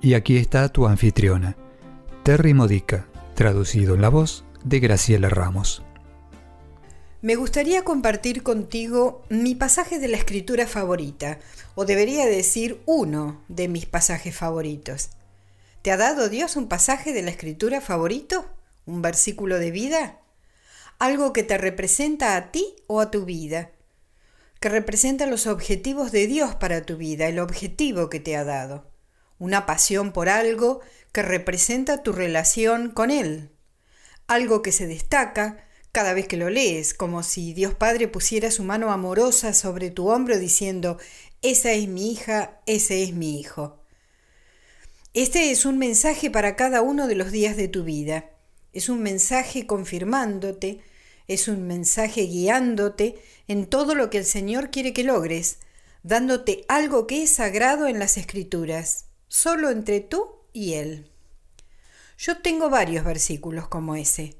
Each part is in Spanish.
Y aquí está tu anfitriona, Terry Modica, traducido en la voz de Graciela Ramos. Me gustaría compartir contigo mi pasaje de la escritura favorita, o debería decir uno de mis pasajes favoritos. ¿Te ha dado Dios un pasaje de la escritura favorito? ¿Un versículo de vida? ¿Algo que te representa a ti o a tu vida? Que representa los objetivos de Dios para tu vida, el objetivo que te ha dado una pasión por algo que representa tu relación con Él, algo que se destaca cada vez que lo lees, como si Dios Padre pusiera su mano amorosa sobre tu hombro diciendo, esa es mi hija, ese es mi hijo. Este es un mensaje para cada uno de los días de tu vida. Es un mensaje confirmándote, es un mensaje guiándote en todo lo que el Señor quiere que logres, dándote algo que es sagrado en las Escrituras solo entre tú y Él. Yo tengo varios versículos como ese.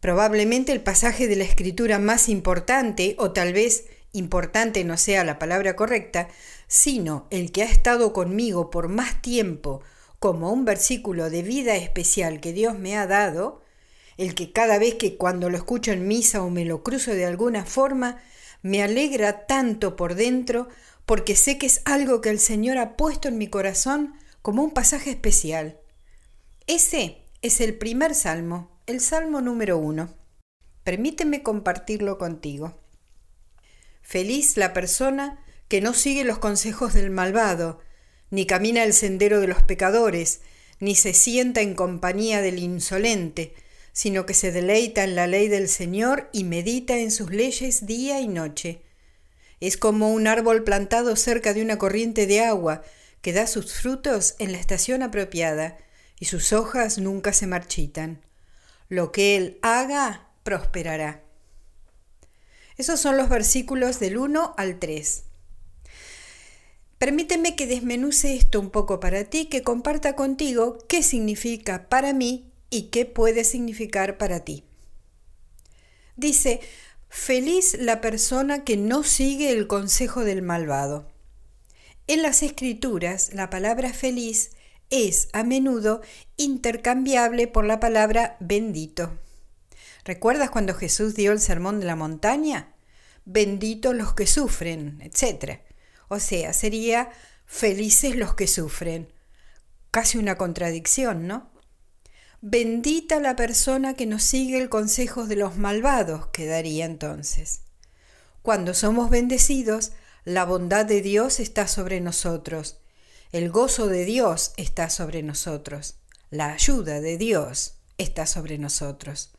Probablemente el pasaje de la escritura más importante, o tal vez importante no sea la palabra correcta, sino el que ha estado conmigo por más tiempo como un versículo de vida especial que Dios me ha dado, el que cada vez que cuando lo escucho en misa o me lo cruzo de alguna forma, me alegra tanto por dentro porque sé que es algo que el Señor ha puesto en mi corazón como un pasaje especial. Ese es el primer salmo, el salmo número uno. Permíteme compartirlo contigo. Feliz la persona que no sigue los consejos del malvado, ni camina el sendero de los pecadores, ni se sienta en compañía del insolente, sino que se deleita en la ley del Señor y medita en sus leyes día y noche. Es como un árbol plantado cerca de una corriente de agua que da sus frutos en la estación apropiada y sus hojas nunca se marchitan. Lo que él haga, prosperará. Esos son los versículos del 1 al 3. Permíteme que desmenuce esto un poco para ti, que comparta contigo qué significa para mí y qué puede significar para ti. Dice, Feliz la persona que no sigue el consejo del malvado. En las escrituras, la palabra feliz es a menudo intercambiable por la palabra bendito. ¿Recuerdas cuando Jesús dio el sermón de la montaña? Benditos los que sufren, etc. O sea, sería felices los que sufren. Casi una contradicción, ¿no? Bendita la persona que nos sigue el consejo de los malvados, quedaría entonces. Cuando somos bendecidos, la bondad de Dios está sobre nosotros, el gozo de Dios está sobre nosotros, la ayuda de Dios está sobre nosotros.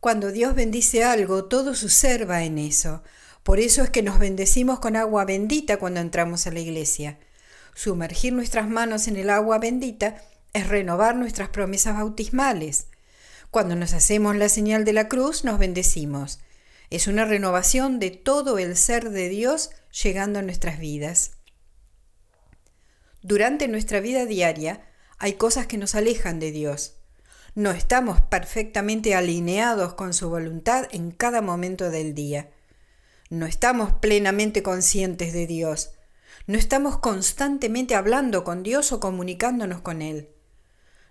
Cuando Dios bendice algo, todo su ser va en eso. Por eso es que nos bendecimos con agua bendita cuando entramos a la iglesia. Sumergir nuestras manos en el agua bendita es renovar nuestras promesas bautismales. Cuando nos hacemos la señal de la cruz, nos bendecimos. Es una renovación de todo el ser de Dios llegando a nuestras vidas. Durante nuestra vida diaria hay cosas que nos alejan de Dios. No estamos perfectamente alineados con su voluntad en cada momento del día. No estamos plenamente conscientes de Dios. No estamos constantemente hablando con Dios o comunicándonos con Él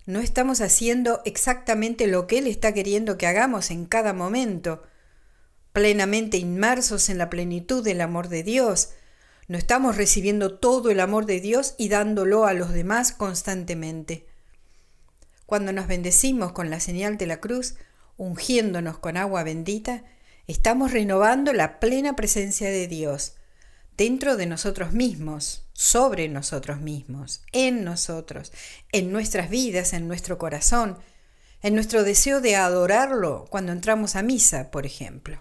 no estamos haciendo exactamente lo que Él está queriendo que hagamos en cada momento, plenamente inmersos en la plenitud del amor de Dios. No estamos recibiendo todo el amor de Dios y dándolo a los demás constantemente. Cuando nos bendecimos con la señal de la cruz, ungiéndonos con agua bendita, estamos renovando la plena presencia de Dios dentro de nosotros mismos, sobre nosotros mismos, en nosotros, en nuestras vidas, en nuestro corazón, en nuestro deseo de adorarlo cuando entramos a misa, por ejemplo.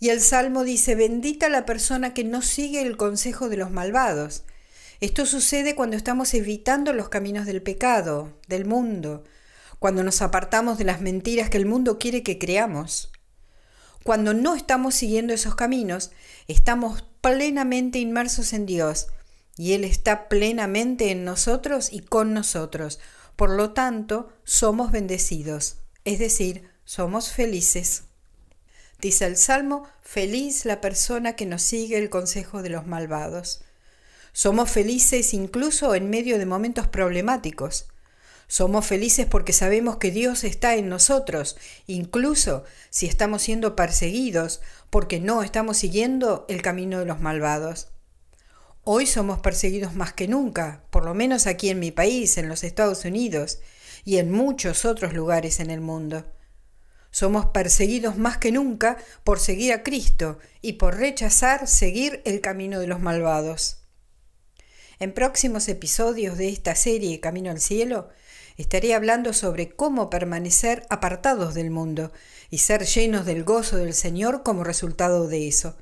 Y el Salmo dice, bendita la persona que no sigue el consejo de los malvados. Esto sucede cuando estamos evitando los caminos del pecado, del mundo, cuando nos apartamos de las mentiras que el mundo quiere que creamos. Cuando no estamos siguiendo esos caminos, estamos plenamente inmersos en Dios y Él está plenamente en nosotros y con nosotros. Por lo tanto, somos bendecidos, es decir, somos felices. Dice el Salmo, feliz la persona que nos sigue el consejo de los malvados. Somos felices incluso en medio de momentos problemáticos. Somos felices porque sabemos que Dios está en nosotros, incluso si estamos siendo perseguidos, porque no estamos siguiendo el camino de los malvados. Hoy somos perseguidos más que nunca, por lo menos aquí en mi país, en los Estados Unidos y en muchos otros lugares en el mundo. Somos perseguidos más que nunca por seguir a Cristo y por rechazar seguir el camino de los malvados. En próximos episodios de esta serie Camino al Cielo, estaré hablando sobre cómo permanecer apartados del mundo y ser llenos del gozo del Señor como resultado de eso,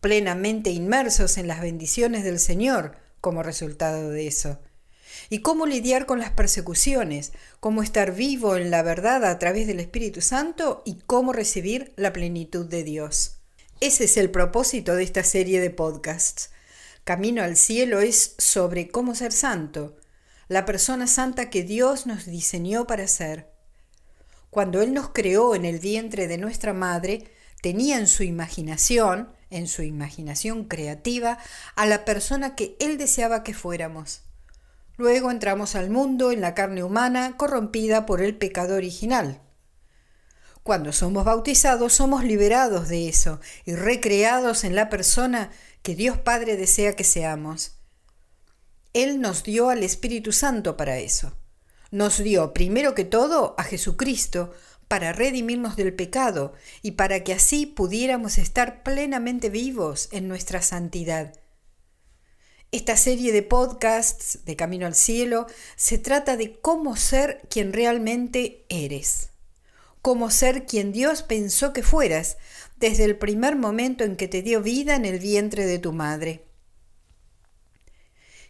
plenamente inmersos en las bendiciones del Señor como resultado de eso, y cómo lidiar con las persecuciones, cómo estar vivo en la verdad a través del Espíritu Santo y cómo recibir la plenitud de Dios. Ese es el propósito de esta serie de podcasts. Camino al cielo es sobre cómo ser santo, la persona santa que Dios nos diseñó para ser. Cuando Él nos creó en el vientre de nuestra madre, tenía en su imaginación, en su imaginación creativa, a la persona que Él deseaba que fuéramos. Luego entramos al mundo en la carne humana corrompida por el pecado original. Cuando somos bautizados somos liberados de eso y recreados en la persona que Dios Padre desea que seamos. Él nos dio al Espíritu Santo para eso. Nos dio, primero que todo, a Jesucristo para redimirnos del pecado y para que así pudiéramos estar plenamente vivos en nuestra santidad. Esta serie de podcasts de Camino al Cielo se trata de cómo ser quien realmente eres, cómo ser quien Dios pensó que fueras desde el primer momento en que te dio vida en el vientre de tu madre.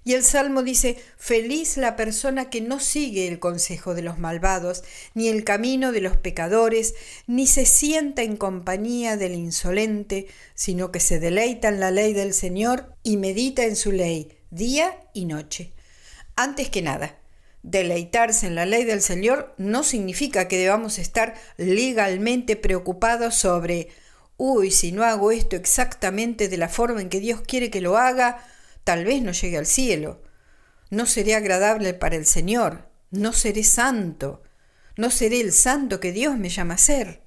Y el Salmo dice, feliz la persona que no sigue el consejo de los malvados, ni el camino de los pecadores, ni se sienta en compañía del insolente, sino que se deleita en la ley del Señor y medita en su ley, día y noche. Antes que nada, deleitarse en la ley del Señor no significa que debamos estar legalmente preocupados sobre, uy, si no hago esto exactamente de la forma en que Dios quiere que lo haga, tal vez no llegue al cielo. No seré agradable para el Señor, no seré santo, no seré el santo que Dios me llama a ser.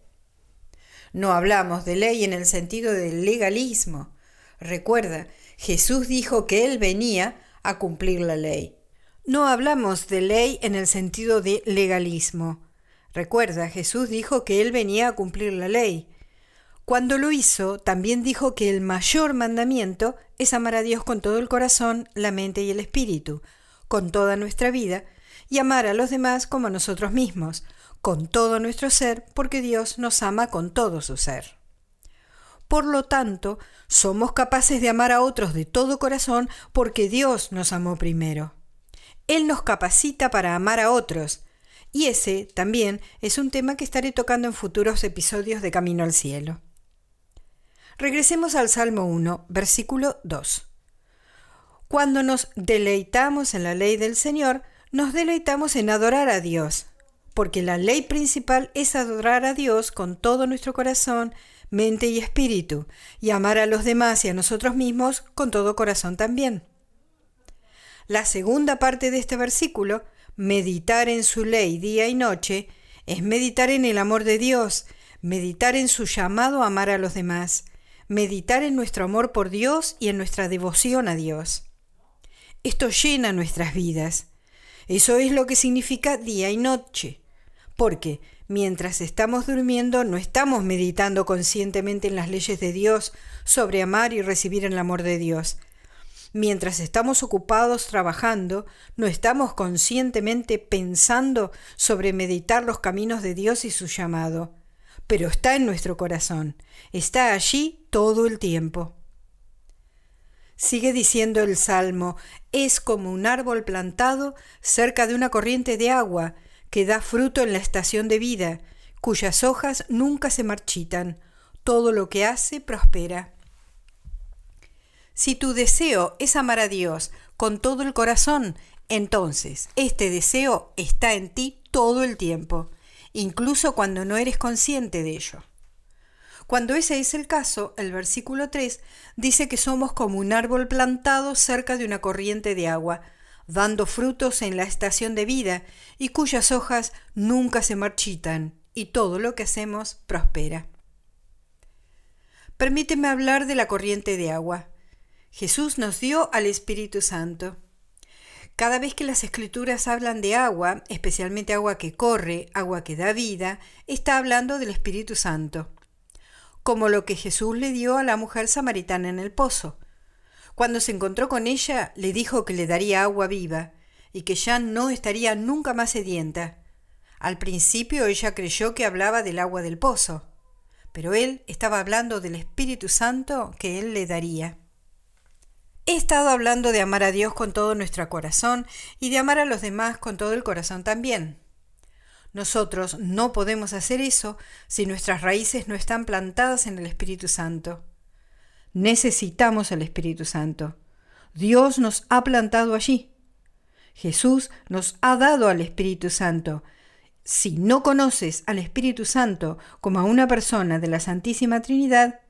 No hablamos de ley en el sentido del legalismo. Recuerda, Jesús dijo que Él venía a cumplir la ley. No hablamos de ley en el sentido de legalismo. Recuerda, Jesús dijo que Él venía a cumplir la ley. Cuando lo hizo, también dijo que el mayor mandamiento es amar a Dios con todo el corazón, la mente y el espíritu, con toda nuestra vida, y amar a los demás como a nosotros mismos, con todo nuestro ser, porque Dios nos ama con todo su ser. Por lo tanto, somos capaces de amar a otros de todo corazón porque Dios nos amó primero. Él nos capacita para amar a otros, y ese también es un tema que estaré tocando en futuros episodios de Camino al Cielo. Regresemos al Salmo 1, versículo 2. Cuando nos deleitamos en la ley del Señor, nos deleitamos en adorar a Dios, porque la ley principal es adorar a Dios con todo nuestro corazón, mente y espíritu, y amar a los demás y a nosotros mismos con todo corazón también. La segunda parte de este versículo, meditar en su ley día y noche, es meditar en el amor de Dios, meditar en su llamado a amar a los demás, meditar en nuestro amor por Dios y en nuestra devoción a Dios. Esto llena nuestras vidas. Eso es lo que significa día y noche. Porque mientras estamos durmiendo no estamos meditando conscientemente en las leyes de Dios sobre amar y recibir el amor de Dios. Mientras estamos ocupados trabajando, no estamos conscientemente pensando sobre meditar los caminos de Dios y su llamado pero está en nuestro corazón, está allí todo el tiempo. Sigue diciendo el Salmo, es como un árbol plantado cerca de una corriente de agua, que da fruto en la estación de vida, cuyas hojas nunca se marchitan, todo lo que hace prospera. Si tu deseo es amar a Dios con todo el corazón, entonces este deseo está en ti todo el tiempo, incluso cuando no eres consciente de ello. Cuando ese es el caso, el versículo 3 dice que somos como un árbol plantado cerca de una corriente de agua, dando frutos en la estación de vida y cuyas hojas nunca se marchitan, y todo lo que hacemos prospera. Permíteme hablar de la corriente de agua. Jesús nos dio al Espíritu Santo. Cada vez que las escrituras hablan de agua, especialmente agua que corre, agua que da vida, está hablando del Espíritu Santo como lo que Jesús le dio a la mujer samaritana en el pozo. Cuando se encontró con ella, le dijo que le daría agua viva y que ya no estaría nunca más sedienta. Al principio ella creyó que hablaba del agua del pozo, pero él estaba hablando del Espíritu Santo que él le daría. He estado hablando de amar a Dios con todo nuestro corazón y de amar a los demás con todo el corazón también. Nosotros no podemos hacer eso si nuestras raíces no están plantadas en el Espíritu Santo. Necesitamos el Espíritu Santo. Dios nos ha plantado allí. Jesús nos ha dado al Espíritu Santo. Si no conoces al Espíritu Santo como a una persona de la Santísima Trinidad,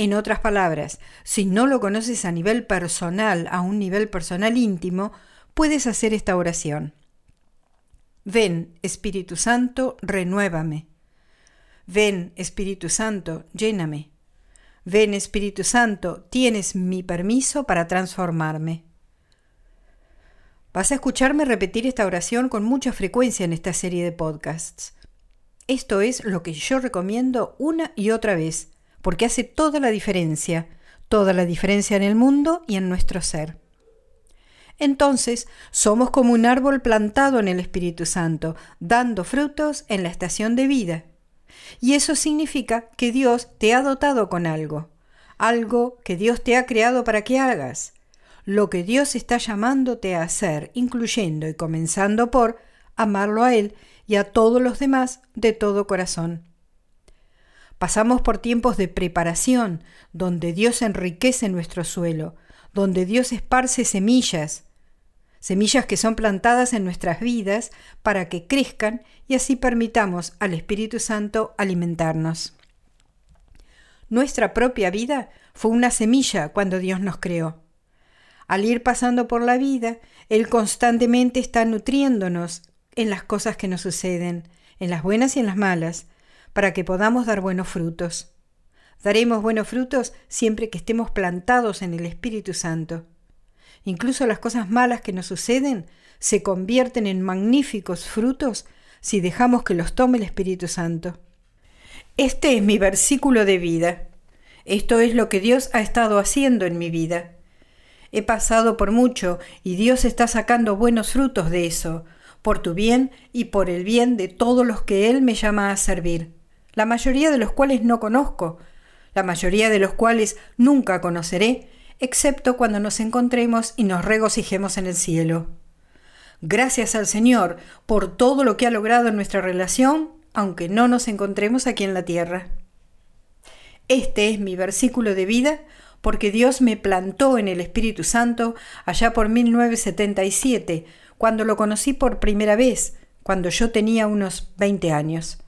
en otras palabras, si no lo conoces a nivel personal, a un nivel personal íntimo, puedes hacer esta oración. Ven, Espíritu Santo, renuévame. Ven, Espíritu Santo, lléname. Ven, Espíritu Santo, tienes mi permiso para transformarme. Vas a escucharme repetir esta oración con mucha frecuencia en esta serie de podcasts. Esto es lo que yo recomiendo una y otra vez, porque hace toda la diferencia, toda la diferencia en el mundo y en nuestro ser entonces somos como un árbol plantado en el Espíritu Santo, dando frutos en la estación de vida. Y eso significa que Dios te ha dotado con algo, algo que Dios te ha creado para que hagas, lo que Dios está llamándote a hacer, incluyendo y comenzando por amarlo a Él y a todos los demás de todo corazón. Pasamos por tiempos de preparación, donde Dios enriquece nuestro suelo, donde Dios esparce semillas, semillas que son plantadas en nuestras vidas para que crezcan y así permitamos al Espíritu Santo alimentarnos. Nuestra propia vida fue una semilla cuando Dios nos creó. Al ir pasando por la vida, Él constantemente está nutriéndonos en las cosas que nos suceden, en las buenas y en las malas, para que podamos dar buenos frutos. Daremos buenos frutos siempre que estemos plantados en el Espíritu Santo. Incluso las cosas malas que nos suceden se convierten en magníficos frutos si dejamos que los tome el Espíritu Santo. Este es mi versículo de vida. Esto es lo que Dios ha estado haciendo en mi vida. He pasado por mucho y Dios está sacando buenos frutos de eso, por tu bien y por el bien de todos los que Él me llama a servir, la mayoría de los cuales no conozco, la mayoría de los cuales nunca conoceré, excepto cuando nos encontremos y nos regocijemos en el cielo. Gracias al Señor por todo lo que ha logrado en nuestra relación, aunque no nos encontremos aquí en la tierra. Este es mi versículo de vida porque Dios me plantó en el Espíritu Santo allá por 1977, cuando lo conocí por primera vez, cuando yo tenía unos 20 años.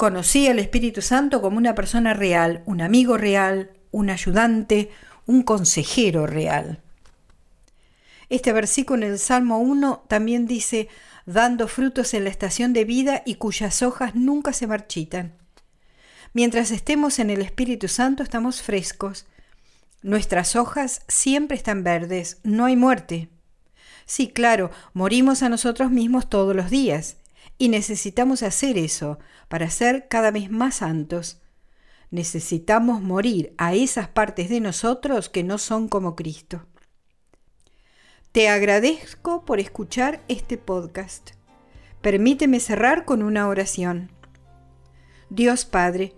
Conocí al Espíritu Santo como una persona real, un amigo real, un ayudante, un consejero real. Este versículo en el Salmo 1 también dice, dando frutos en la estación de vida y cuyas hojas nunca se marchitan. Mientras estemos en el Espíritu Santo estamos frescos. Nuestras hojas siempre están verdes, no hay muerte. Sí, claro, morimos a nosotros mismos todos los días, y necesitamos hacer eso para ser cada vez más santos necesitamos morir a esas partes de nosotros que no son como Cristo. Te agradezco por escuchar este podcast. Permíteme cerrar con una oración. Dios Padre,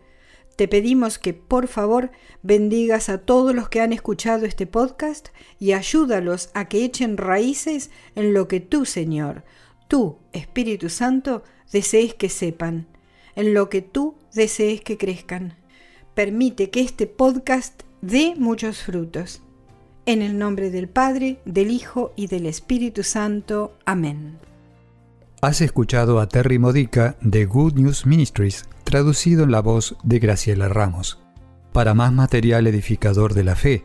Te pedimos que por favor bendigas a todos los que han escuchado este podcast y ayúdalos a que echen raíces en lo que tú, Señor, tú, Espíritu Santo, desees que sepan, en lo que tú desees que crezcan. Permite que este podcast dé muchos frutos. En el nombre del Padre, del Hijo y del Espíritu Santo. Amén. Has escuchado a Terry Modica de Good News Ministries, traducido en la voz de Graciela Ramos. Para más material edificador de la fe